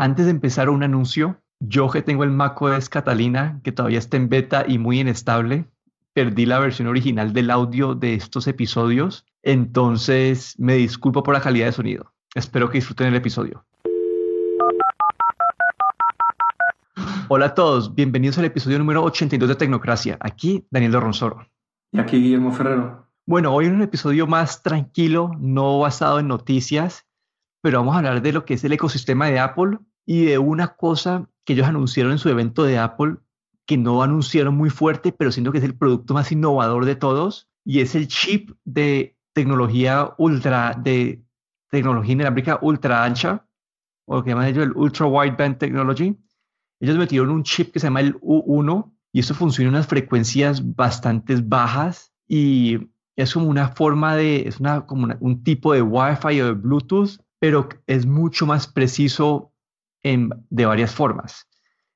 Antes de empezar un anuncio, yo que tengo el macOS Catalina, que todavía está en beta y muy inestable, perdí la versión original del audio de estos episodios, entonces me disculpo por la calidad de sonido. Espero que disfruten el episodio. Hola a todos, bienvenidos al episodio número 82 de Tecnocracia. Aquí Daniel Dorronsoro. Y aquí Guillermo Ferrero. Bueno, hoy es un episodio más tranquilo, no basado en noticias, pero vamos a hablar de lo que es el ecosistema de Apple y de una cosa que ellos anunciaron en su evento de Apple, que no anunciaron muy fuerte, pero siento que es el producto más innovador de todos, y es el chip de tecnología ultra, de tecnología inalámbrica ultra ancha, o lo que llaman ellos el Ultra Wideband Technology. Ellos metieron un chip que se llama el U1 y eso funciona en unas frecuencias bastante bajas y es como una forma de, es una, como un tipo de Wi-Fi o de Bluetooth, pero es mucho más preciso de varias formas.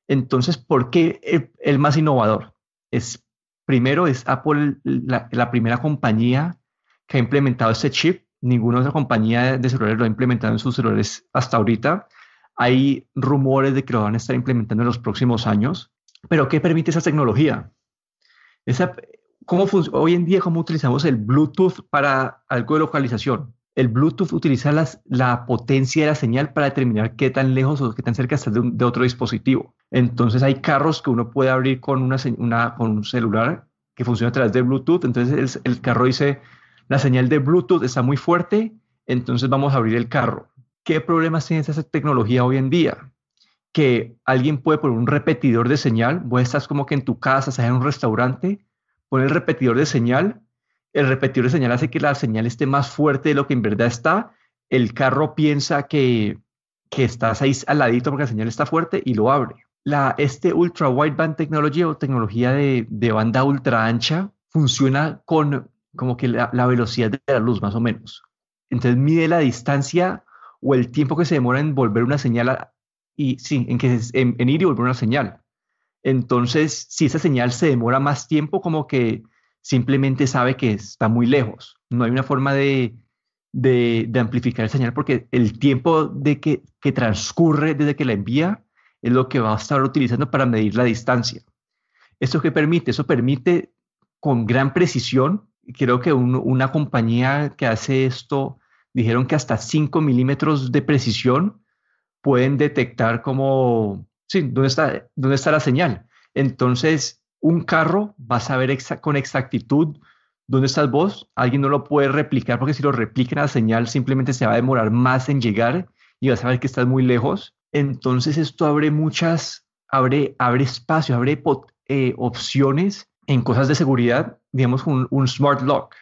Entonces, ¿por qué el, más innovador? Es, primero, es Apple la, primera compañía que ha implementado este chip. Ninguna otra compañía de celulares lo ha implementado en sus celulares hasta ahorita. Hay rumores de que lo van a estar implementando en los próximos años. Pero, ¿qué permite esa tecnología? Esa, ¿cómo hoy en día, ¿cómo utilizamos el Bluetooth para algo de localización? El Bluetooth utiliza la potencia de la señal para determinar qué tan lejos o qué tan cerca está de, otro dispositivo. Entonces hay carros que uno puede abrir con, una, con un celular que funciona a través de Bluetooth. Entonces el, carro dice, la señal de Bluetooth está muy fuerte, entonces vamos a abrir el carro. ¿Qué problemas tiene esa tecnología hoy en día? Que alguien puede poner un repetidor de señal, vos estás como que en tu casa, estás en un restaurante, pone el repetidor de señal el repetidor de señal hace que la señal esté más fuerte de lo que en verdad está, el carro piensa que, que estás ahí al ladito porque la señal está fuerte y lo abre. La, este Ultra Wideband Technology o tecnología de, de banda ultra ancha funciona con como que la, velocidad de la luz más o menos. Entonces mide la distancia o el tiempo que se demora en volver una señal y sí, en, que, en, en ir y volver una señal. Entonces, si esa señal se demora más tiempo, como que simplemente sabe que está muy lejos. No hay una forma de, amplificar el señal porque el tiempo de que, transcurre desde que la envía es lo que va a estar utilizando para medir la distancia. ¿Esto qué permite? Eso permite con gran precisión, creo que una compañía que hace esto dijeron que hasta 5 milímetros de precisión pueden detectar como, sí, dónde está, dónde está la señal. Entonces, un carro va a saber con exactitud dónde estás vos. Alguien no lo puede replicar porque si lo replican la señal simplemente se va a demorar más en llegar y vas a ver que estás muy lejos. Entonces esto abre muchas, abre, abre espacio, abre eh, opciones en cosas de seguridad, digamos un, un smart lock.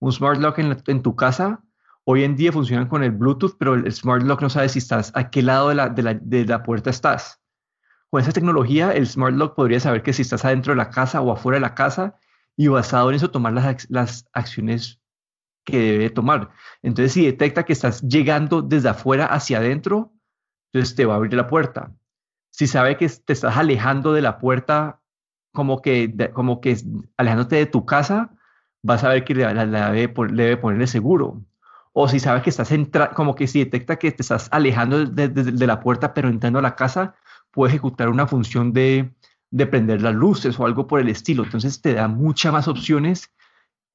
Un smart lock en, tu casa hoy en día funcionan con el Bluetooth, pero el smart lock no sabe si estás a qué lado de la, de la, de la puerta estás. Con esa tecnología, el Smart Lock podría saber que si estás adentro de la casa o afuera de la casa y basado en eso tomar las, las acciones que debe tomar. Entonces, si detecta que estás llegando desde afuera hacia adentro, entonces te va a abrir la puerta. Si sabe que te estás alejando de la puerta, como que, como que alejándote de tu casa, vas a ver que le, debe, debe ponerle seguro. O si sabe que estás entrando, como que si detecta que te estás alejando de, de, la puerta, pero entrando a la casa, puede ejecutar una función de, de prender las luces o algo por el estilo. Entonces te da muchas más opciones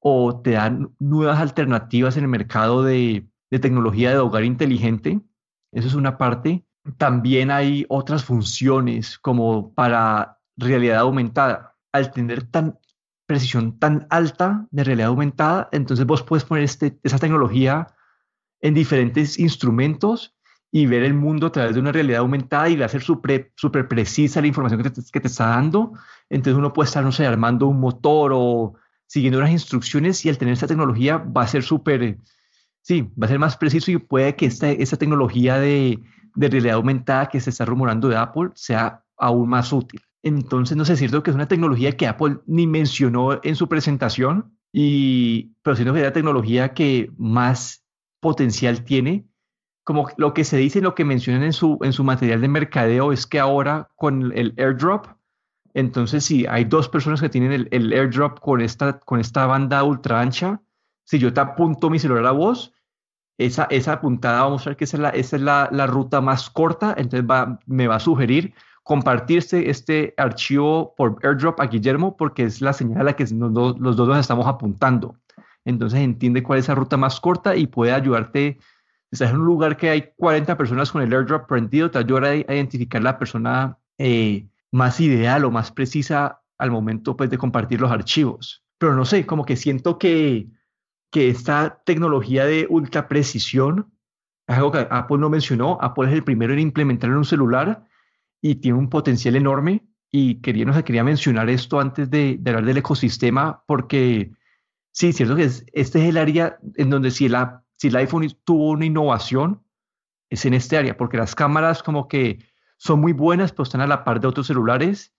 o te dan nuevas alternativas en el mercado de, de tecnología de hogar inteligente. Eso es una parte. También hay otras funciones como para realidad aumentada. Al tener tan precisión tan alta de realidad aumentada, entonces vos puedes poner este, esa tecnología en diferentes instrumentos y ver el mundo a través de una realidad aumentada y hacer súper super precisa la información que te, que te, está dando. Entonces uno puede estar, no sé, armando un motor o siguiendo unas instrucciones y al tener esta tecnología va a ser súper, sí, va a ser más preciso y puede que esta, esta tecnología de, de realidad aumentada que se está rumorando de Apple sea aún más útil. Entonces, no sé, es cierto que es una tecnología que Apple ni mencionó en su presentación, y, pero siento que es la tecnología que más potencial tiene como lo que se dice, lo que mencionan en su, en su material de mercadeo es que ahora con el airdrop, entonces si hay dos personas que tienen el, el, airdrop con esta, con esta banda ultra ancha, si yo te apunto mi celular a vos, esa, esa puntada vamos a ver que esa es la, esa es la, la ruta más corta, entonces va, me va a sugerir compartirse este archivo por airdrop a Guillermo porque es la señal a la que dos, los dos nos estamos apuntando. Entonces entiende cuál es la ruta más corta y puede ayudarte. Estás en un lugar que hay 40 personas con el airdrop prendido, te ayuda a identificar la persona eh, más ideal o más precisa al momento pues, de compartir los archivos. Pero no sé, como que siento que, que esta tecnología de ultra precisión es algo que Apple no mencionó. Apple es el primero en implementar en un celular y tiene un potencial enorme. Y quería, no sé, quería mencionar esto antes de, de hablar del ecosistema, porque sí, cierto que es, este es el área en donde si, la, si el iPhone tuvo una innovación, es en este área, porque las cámaras como que son muy buenas, pero están a la par de otros celulares.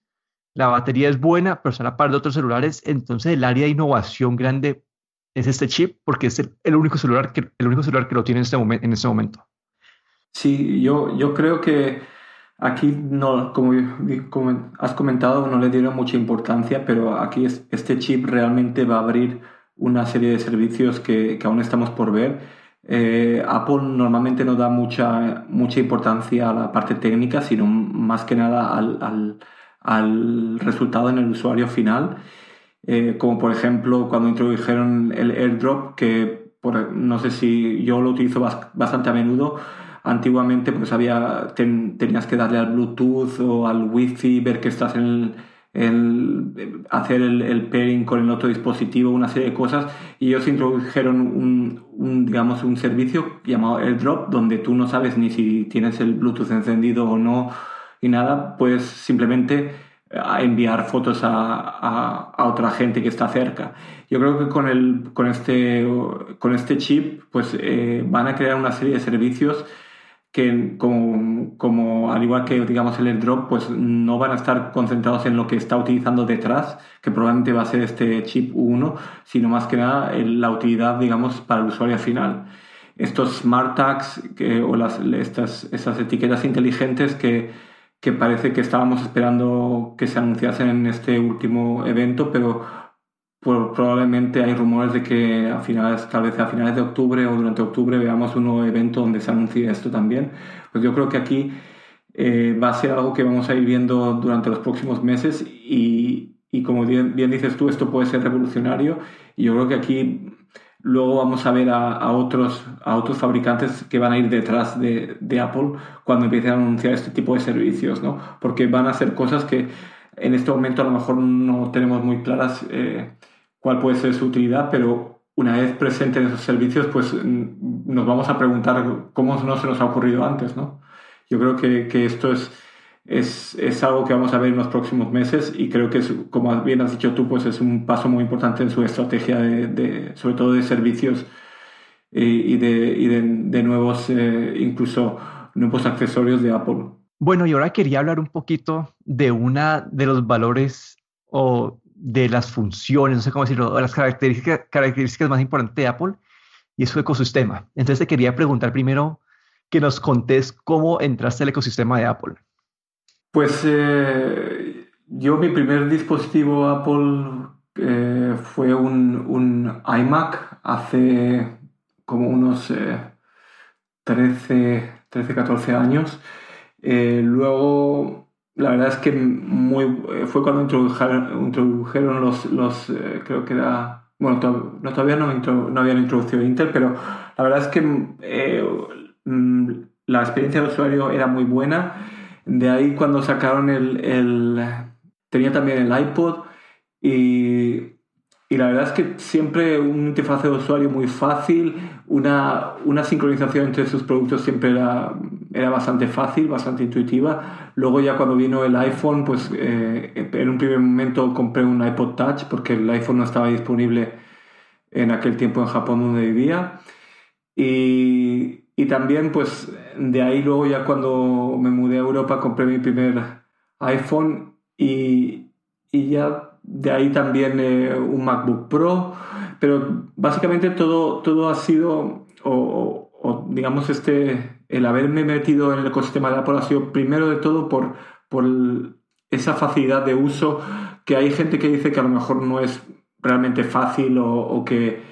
La batería es buena, pero están a la par de otros celulares. Entonces el área de innovación grande es este chip, porque es el, único, celular que, el único celular que lo tiene en este, momento, en este momento. Sí, yo, yo creo que aquí, no, como, como, has comentado, no le dieron mucha importancia, pero aquí es, este chip realmente va a abrir una serie de servicios que, que aún estamos por ver eh, Apple normalmente no da mucha, mucha importancia a la parte técnica, sino más que nada al, al, resultado en el usuario final. Eh, como por ejemplo cuando introdujeron el airdrop, que no sé si yo lo utilizo bastante a menudo. Antiguamente pues había, tenías que darle al Bluetooth o al Wi-Fi, ver que estás en el el hacer el, pairing con el otro dispositivo, una serie de cosas, y ellos introdujeron un, digamos, un servicio llamado AirDrop, donde tú no sabes ni si tienes el Bluetooth encendido o no, y nada, puedes simplemente eh, enviar fotos a, otra gente que está cerca. Yo creo que con, el, con, este, con este chip pues, eh, van a crear una serie de servicios que como, como, al igual que digamos el airdrop, pues no van a estar concentrados en lo que está utilizando detrás, que probablemente va a ser este chip 1, sino más que nada en la utilidad, digamos, para el usuario final. Estos smart tags que, o las, estas, esas etiquetas inteligentes que, que parece que estábamos esperando que se anunciasen en este último evento, pero probablemente hay rumores de que a finales, tal vez a finales de octubre o durante octubre veamos un nuevo evento donde se anuncie esto también. Pues yo creo que aquí eh, va a ser algo que vamos a ir viendo durante los próximos meses y, y como bien, dices tú, esto puede ser revolucionario y yo creo que aquí luego vamos a ver a, a, otros, a otros fabricantes que van a ir detrás de, de, Apple cuando empiecen a anunciar este tipo de servicios, ¿no? Porque van a ser cosas que en este momento a lo mejor no tenemos muy claras. Eh, cuál puede ser su utilidad, pero una vez presente en esos servicios, pues mm, nos vamos a preguntar cómo no se nos ha ocurrido antes, ¿no? Yo creo que, que esto es, es, es, algo que vamos a ver en los próximos meses y creo que, como bien has dicho tú, pues es un paso muy importante en su estrategia, de, de sobre todo de servicios y, y, de, y de, nuevos, eh, incluso nuevos accesorios de Apple. Bueno, y ahora quería hablar un poquito de una de los valores o de las funciones, no sé cómo decirlo, de las características, más importantes de Apple y es su ecosistema. Entonces te quería preguntar primero que nos contés cómo entraste al ecosistema de Apple. Pues eh, yo mi primer dispositivo Apple eh, fue un, iMac hace como unos 13, 13, 14 años. Eh, luego la verdad es que muy, eh, fue cuando introdujeron, introdujeron los, los eh, creo que era, bueno, no, todavía no, no, habían introducido Intel, pero la verdad es que mm, la experiencia del usuario era muy buena. De ahí cuando sacaron el, el tenía también el iPod y y la verdad es que siempre un interfaz de usuario muy fácil, una, una sincronización entre sus productos siempre era, era bastante fácil, bastante intuitiva. Luego ya cuando vino el iPhone, pues eh, en un primer momento compré un iPod Touch porque el iPhone no estaba disponible en aquel tiempo en Japón donde vivía. Y, y también pues de ahí luego ya cuando me mudé a Europa compré mi primer iPhone y, y ya de ahí también eh, un MacBook Pro, pero básicamente todo, todo ha sido, o, digamos, este, el haberme metido en el ecosistema de Apple ha sido primero de todo por, por esa facilidad de uso, que hay gente que dice que a lo mejor no es realmente fácil o, que,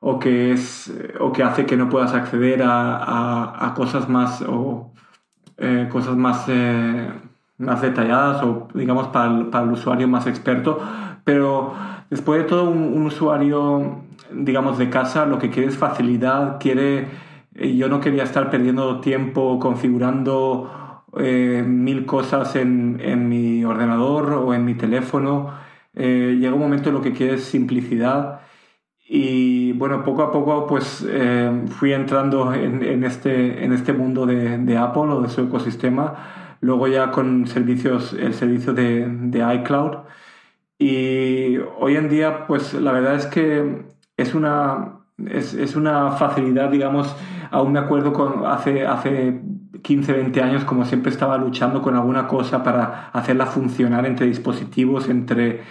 o que, es, o que hace que no puedas acceder a, a, cosas más o eh, cosas más, eh, más detalladas o digamos para el, para el, usuario más experto. Pero después de todo, un, usuario digamos de casa lo que quiere es facilidad, quiere... Eh, yo no quería estar perdiendo tiempo configurando mil cosas en, en, mi ordenador o en mi teléfono. llega un momento en lo que quiere es simplicidad y bueno, poco a poco pues eh, fui entrando en, este, en este mundo de, de, Apple o de su ecosistema, luego ya con servicios, el servicio de, de, iCloud. Y hoy en día pues la verdad es que es una, es, es una facilidad, digamos, aún me acuerdo con hace, hace 15, 20 años como siempre estaba luchando con alguna cosa para hacerla funcionar entre dispositivos, entre,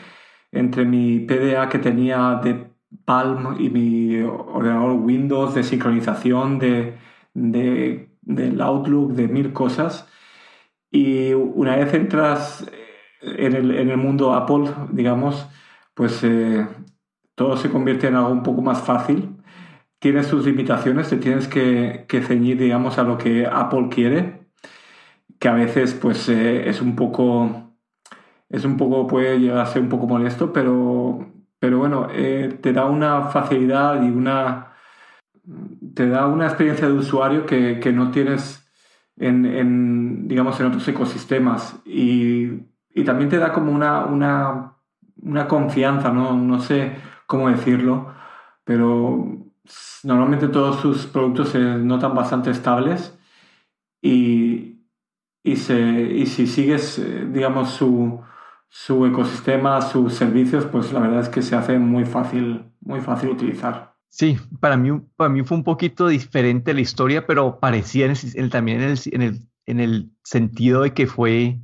entre mi PDA que tenía de Palm y mi ordenador Windows, de sincronización, de, del Outlook, de mil cosas. Y una vez entras en el, en el mundo Apple, digamos, pues eh, todo se convierte en algo un poco más fácil. Tienes sus limitaciones, te tienes que, ceñir, digamos, a lo que Apple quiere, que a veces pues eh, es un poco, es un poco, puede llegar a ser un poco molesto, pero pero bueno, eh, te da una facilidad y una. te da una experiencia de usuario que, que no tienes en, digamos, en otros ecosistemas. Y, y también te da como una, una, una confianza, ¿no? no sé cómo decirlo, pero normalmente todos sus productos se notan bastante estables y, y, se, y si sigues, eh, digamos, su, su ecosistema, sus servicios, pues la verdad es que se hace muy fácil, muy fácil utilizar. Sí, para mí, para mí fue un poquito diferente la historia, pero parecía también en el, en, el, en el sentido de que fue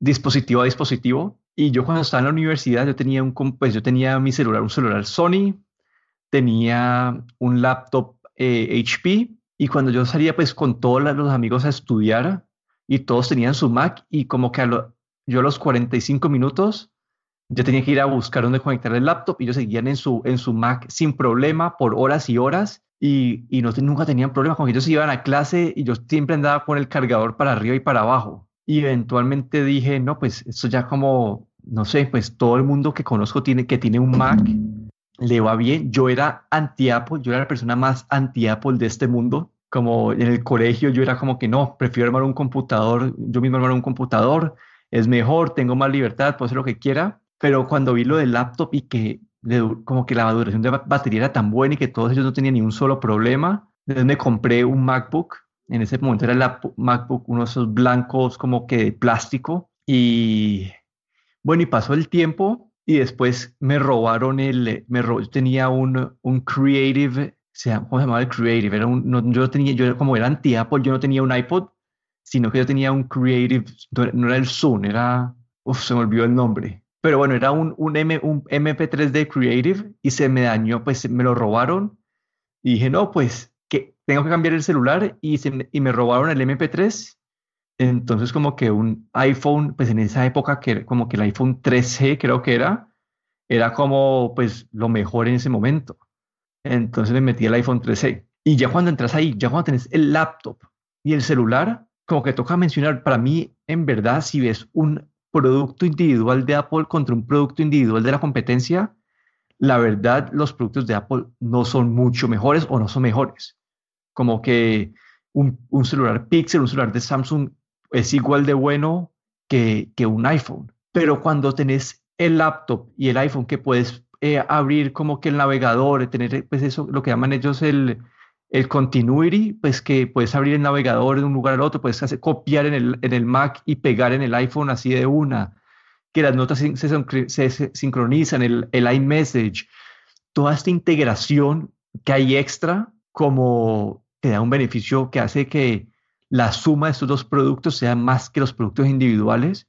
dispositivo a dispositivo. Y yo cuando estaba en la universidad, yo tenía, un, pues yo tenía mi celular, un celular Sony, tenía un laptop HP, eh, y cuando yo salía pues con todos los amigos a estudiar, y todos tenían su Mac, y como que a, lo, yo a los 45 minutos ya tenía que ir a buscar dónde conectar el laptop y ellos seguían en su, en su Mac sin problema por horas y horas y, y no, nunca tenían problemas. Cuando ellos iban a clase y yo siempre andaba con el cargador para arriba y para abajo. Y eventualmente dije, no, pues esto ya como, no sé, pues todo el mundo que conozco tiene, que tiene un Mac le va bien. Yo era anti-Apple, yo era la persona más anti-Apple de este mundo. Como en el colegio yo era como que no, prefiero armar un computador, yo mismo armar un computador, es mejor, tengo más libertad, puedo hacer lo que quiera, pero cuando vi lo del laptop y que como que la duración de batería era tan buena y que todos ellos no tenían ni un solo problema, entonces me compré un MacBook, en ese momento era el MacBook, uno de esos blancos como que de plástico, y bueno, y pasó el tiempo y después me robaron el, me yo tenía un, un Creative, ¿cómo se llamaba el Creative? Era un, yo tenía, yo como era anti-Apple, yo no tenía un iPod, sino que yo tenía un Creative, no era el Zoom, era, uf, se me olvidó el nombre, pero bueno, era un, un, M, un MP3 de Creative y se me dañó, pues me lo robaron y dije, no, pues que tengo que cambiar el celular y, se, y me robaron el MP3. Entonces como que un iPhone, pues en esa época que como que el iPhone 3G creo que era, era como pues lo mejor en ese momento. Entonces me metí el iPhone 3G. Y ya cuando entras ahí, ya cuando tenés el laptop y el celular, como que toca mencionar, para mí, en verdad, si ves un producto individual de Apple contra un producto individual de la competencia, la verdad, los productos de Apple no son mucho mejores o no son mejores. Como que un, celular Pixel, un celular de Samsung es igual de bueno que, que un iPhone. Pero cuando tenés el laptop y el iPhone que puedes eh, abrir como que el navegador, tener pues eso, lo que llaman ellos el, el continuity, pues que puedes abrir el navegador de un lugar al otro, puedes hacer, copiar en el, en el Mac y pegar en el iPhone así de una, que las notas se, sincronizan, el, el iMessage, toda esta integración que hay extra, como te da un beneficio que hace que la suma de estos dos productos sea más que los productos individuales,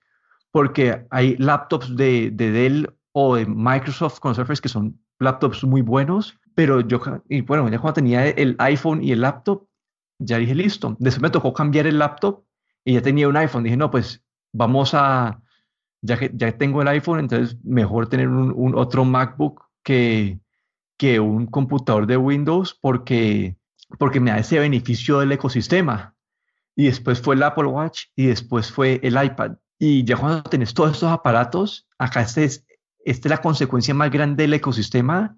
porque hay laptops de, de Dell o de Microsoft con Surface que son laptops muy buenos, pero yo, y bueno, ya cuando tenía el iPhone y el laptop, ya dije, listo. Después me tocó cambiar el laptop y ya tenía un iPhone. Dije, no, pues vamos a, ya que ya tengo el iPhone, entonces mejor tener un, otro MacBook que, que un computador de Windows porque, porque me da ese beneficio del ecosistema. Y después fue el Apple Watch y después fue el iPad. Y ya cuando tenés todos estos aparatos, acá este es, esta es la consecuencia más grande del ecosistema.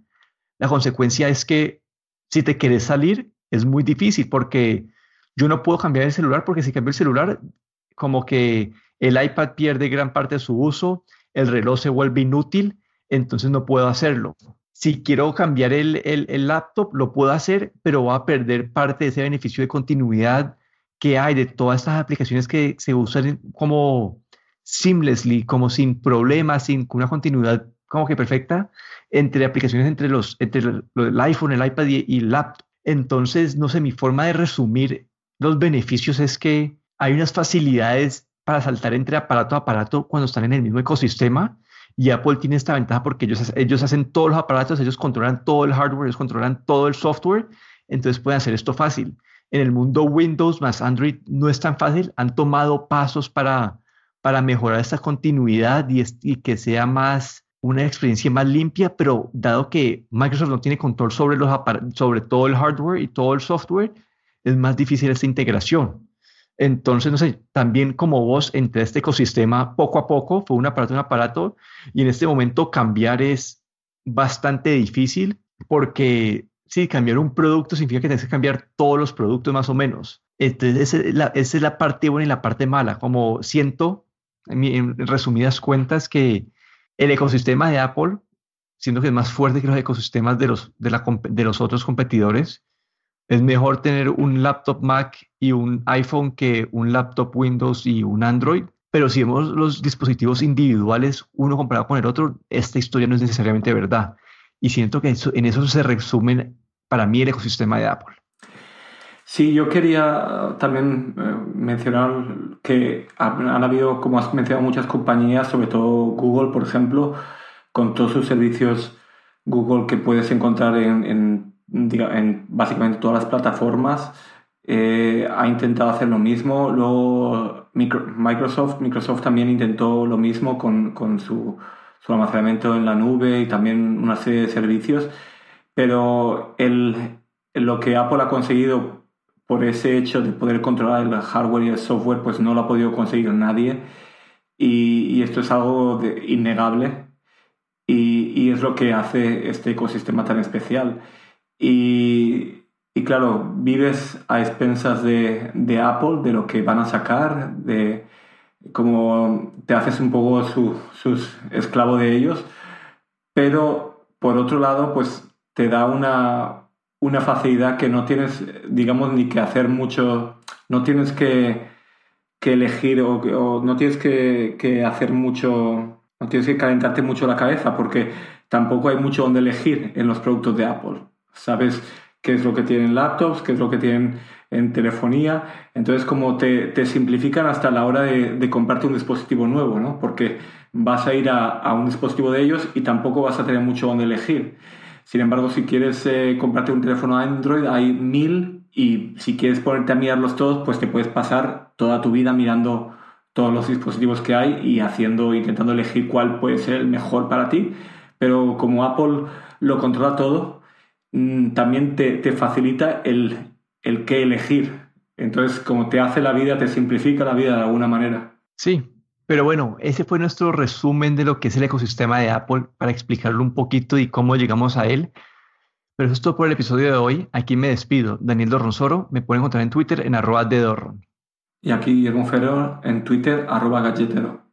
La consecuencia es que si te quieres salir, es muy difícil porque yo no puedo cambiar el celular porque si cambio el celular, como que el iPad pierde gran parte de su uso, el reloj se vuelve inútil, entonces no puedo hacerlo. Si quiero cambiar el, el, laptop, lo puedo hacer, pero va a perder parte de ese beneficio de continuidad que hay de todas estas aplicaciones que se usan como seamlessly, como sin problemas, sin una continuidad como que perfecta entre aplicaciones entre los entre el iPhone, el iPad y, el laptop. Entonces, no sé, mi forma de resumir los beneficios es que hay unas facilidades para saltar entre aparato a aparato cuando están en el mismo ecosistema. Y Apple tiene esta ventaja porque ellos, ellos hacen todos los aparatos, ellos controlan todo el hardware, ellos controlan todo el software, entonces pueden hacer esto fácil. En el mundo Windows más Android no es tan fácil, han tomado pasos para, para mejorar esta continuidad y, y que sea más una experiencia más limpia, pero dado que Microsoft no tiene control sobre, todo el hardware y todo el software, es más difícil esta integración. Entonces, no sé, también como vos entre este ecosistema poco a poco, fue un aparato, un aparato, y en este momento cambiar es bastante difícil porque sí, cambiar un producto significa que tienes que cambiar todos los productos más o menos. Entonces, esa es la, parte buena y la parte mala. Como siento, en, resumidas cuentas, que el ecosistema de Apple, siendo que es más fuerte que los ecosistemas de los, otros competidores, es mejor tener un laptop Mac y un iPhone que un laptop Windows y un Android. Pero si vemos los dispositivos individuales, uno comparado con el otro, esta historia no es necesariamente verdad. Y siento que en eso se resume para mí el ecosistema de Apple. Sí, yo quería también eh, mencionar que han, habido, como has mencionado, muchas compañías, sobre todo Google, por ejemplo, con todos sus servicios Google que puedes encontrar en en básicamente todas las plataformas. Eh, ha intentado hacer lo mismo. Luego Microsoft, Microsoft también intentó lo mismo con, con su, su, almacenamiento en la nube y también una serie de servicios. Pero el, lo que Apple ha conseguido por ese hecho de poder controlar el hardware y el software, pues no lo ha podido conseguir nadie. Y, esto es algo innegable. Y, y es lo que hace este ecosistema tan especial. Y, claro, vives a expensas de, Apple, de lo que van a sacar, de cómo te haces un poco su, sus esclavo de ellos, pero por otro lado, pues te da una, una facilidad que no tienes, digamos, ni que hacer mucho, no tienes que, elegir o, no tienes que, que, hacer mucho, no tienes que calentarte mucho la cabeza porque tampoco hay mucho donde elegir en los productos de Apple sabes qué es lo que tienen laptops, qué es lo que tienen en telefonía. Entonces, como te, te simplifican hasta la hora de, de, comprarte un dispositivo nuevo, ¿no? Porque vas a ir a, a, un dispositivo de ellos y tampoco vas a tener mucho donde elegir. Sin embargo, si quieres eh, comprarte un teléfono Android, hay mil y si quieres ponerte a mirarlos todos, pues te puedes pasar toda tu vida mirando todos los dispositivos que hay y haciendo, intentando elegir cuál puede ser el mejor para ti. Pero como Apple lo controla todo, Mm, también te, facilita el, el qué elegir. Entonces, como te hace la vida, te simplifica la vida de alguna manera. Sí, pero bueno, ese fue nuestro resumen de lo que es el ecosistema de Apple para explicarlo un poquito y cómo llegamos a él. Pero eso es todo por el episodio de hoy. Aquí me despido. Daniel Dorronsoro. Me pueden encontrar en Twitter en arroba de Dorron. Y aquí Guillermo Ferrer en Twitter arroba galletero.